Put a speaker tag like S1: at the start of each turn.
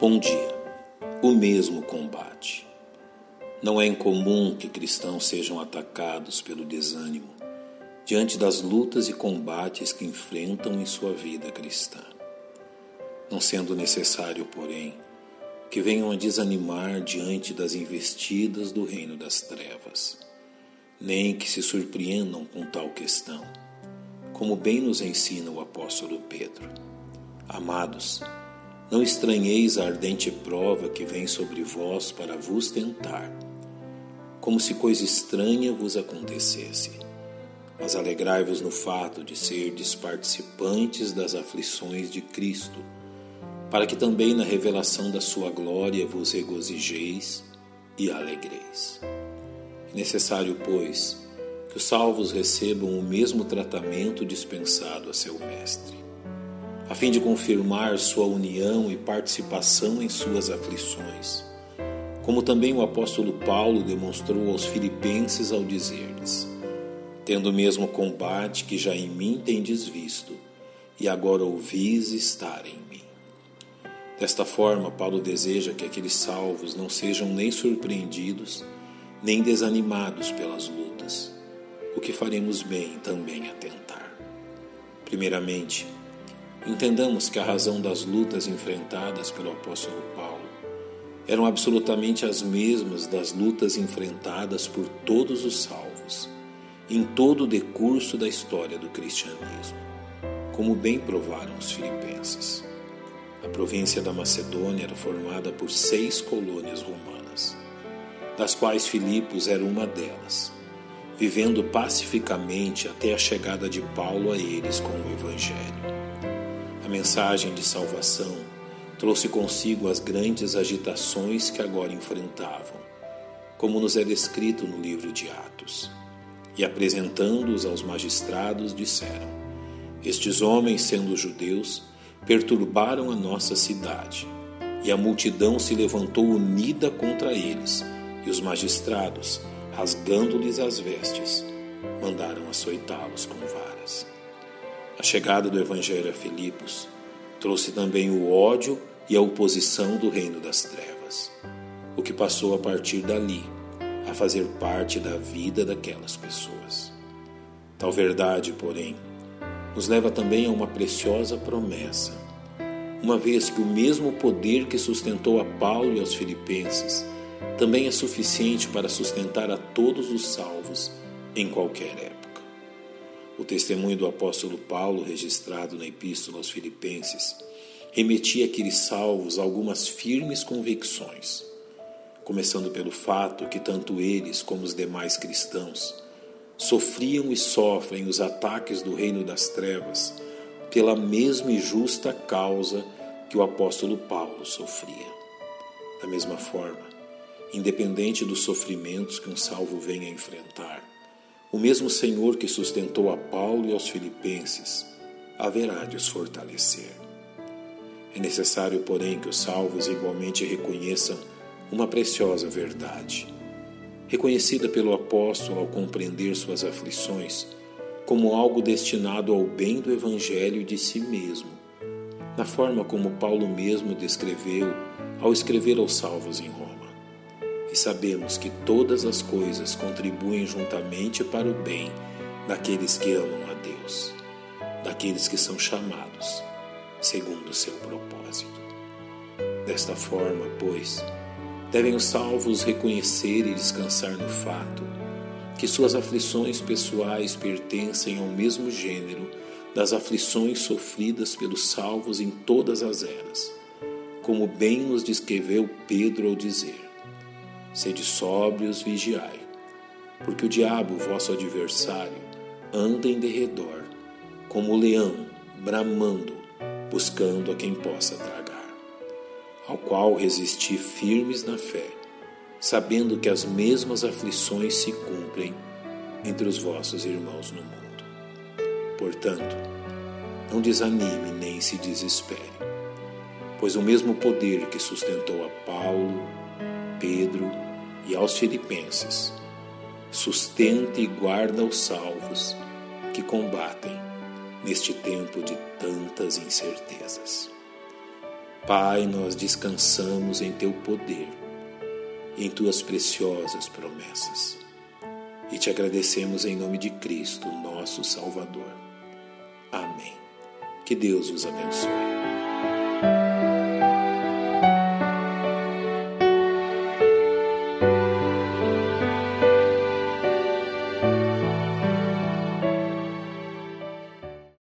S1: Bom dia. O mesmo combate. Não é incomum que cristãos sejam atacados pelo desânimo diante das lutas e combates que enfrentam em sua vida cristã. Não sendo necessário, porém, que venham a desanimar diante das investidas do reino das trevas, nem que se surpreendam com tal questão, como bem nos ensina o apóstolo Pedro. Amados, não estranheis a ardente prova que vem sobre vós para vos tentar, como se coisa estranha vos acontecesse. Mas alegrai-vos no fato de serdes participantes das aflições de Cristo, para que também na revelação da sua glória vos regozijeis e alegreis. É necessário, pois, que os salvos recebam o mesmo tratamento dispensado a seu Mestre a fim de confirmar sua união e participação em suas aflições, como também o apóstolo Paulo demonstrou aos filipenses ao dizer-lhes: Tendo o mesmo combate que já em mim tendes visto, e agora ouvis estar em mim. Desta forma, Paulo deseja que aqueles salvos não sejam nem surpreendidos, nem desanimados pelas lutas, o que faremos bem também a tentar. Primeiramente, Entendamos que a razão das lutas enfrentadas pelo apóstolo Paulo eram absolutamente as mesmas das lutas enfrentadas por todos os salvos, em todo o decurso da história do cristianismo, como bem provaram os filipenses. A província da Macedônia era formada por seis colônias romanas, das quais Filipos era uma delas, vivendo pacificamente até a chegada de Paulo a eles com o Evangelho mensagem de salvação trouxe consigo as grandes agitações que agora enfrentavam, como nos é descrito no livro de Atos. E apresentando-os aos magistrados, disseram: Estes homens, sendo judeus, perturbaram a nossa cidade, e a multidão se levantou unida contra eles, e os magistrados, rasgando-lhes as vestes, mandaram açoitá-los com varas. A chegada do Evangelho a Filipos trouxe também o ódio e a oposição do reino das trevas, o que passou a partir dali a fazer parte da vida daquelas pessoas. Tal verdade, porém, nos leva também a uma preciosa promessa, uma vez que o mesmo poder que sustentou a Paulo e aos Filipenses também é suficiente para sustentar a todos os salvos em qualquer época. O testemunho do apóstolo Paulo, registrado na Epístola aos Filipenses, remetia àqueles salvos algumas firmes convicções, começando pelo fato que tanto eles como os demais cristãos sofriam e sofrem os ataques do reino das trevas pela mesma e justa causa que o apóstolo Paulo sofria. Da mesma forma, independente dos sofrimentos que um salvo venha a enfrentar, o mesmo Senhor que sustentou a Paulo e aos Filipenses haverá de os fortalecer. É necessário, porém, que os salvos igualmente reconheçam uma preciosa verdade, reconhecida pelo apóstolo ao compreender suas aflições como algo destinado ao bem do Evangelho de si mesmo, na forma como Paulo mesmo descreveu ao escrever aos salvos em Roma e sabemos que todas as coisas contribuem juntamente para o bem daqueles que amam a Deus, daqueles que são chamados segundo o seu propósito. Desta forma, pois, devem os salvos reconhecer e descansar no fato que suas aflições pessoais pertencem ao mesmo gênero das aflições sofridas pelos salvos em todas as eras, como bem nos descreveu Pedro ao dizer: Sede sóbrios, vigiai, porque o diabo, vosso adversário, anda em derredor, como o leão, bramando, buscando a quem possa tragar. Ao qual resisti firmes na fé, sabendo que as mesmas aflições se cumprem entre os vossos irmãos no mundo. Portanto, não desanime nem se desespere, pois o mesmo poder que sustentou a Paulo, Pedro e aos Filipenses, sustenta e guarda os salvos que combatem neste tempo de tantas incertezas. Pai, nós descansamos em Teu poder, em Tuas preciosas promessas. E te agradecemos em nome de Cristo, nosso Salvador. Amém. Que Deus os abençoe.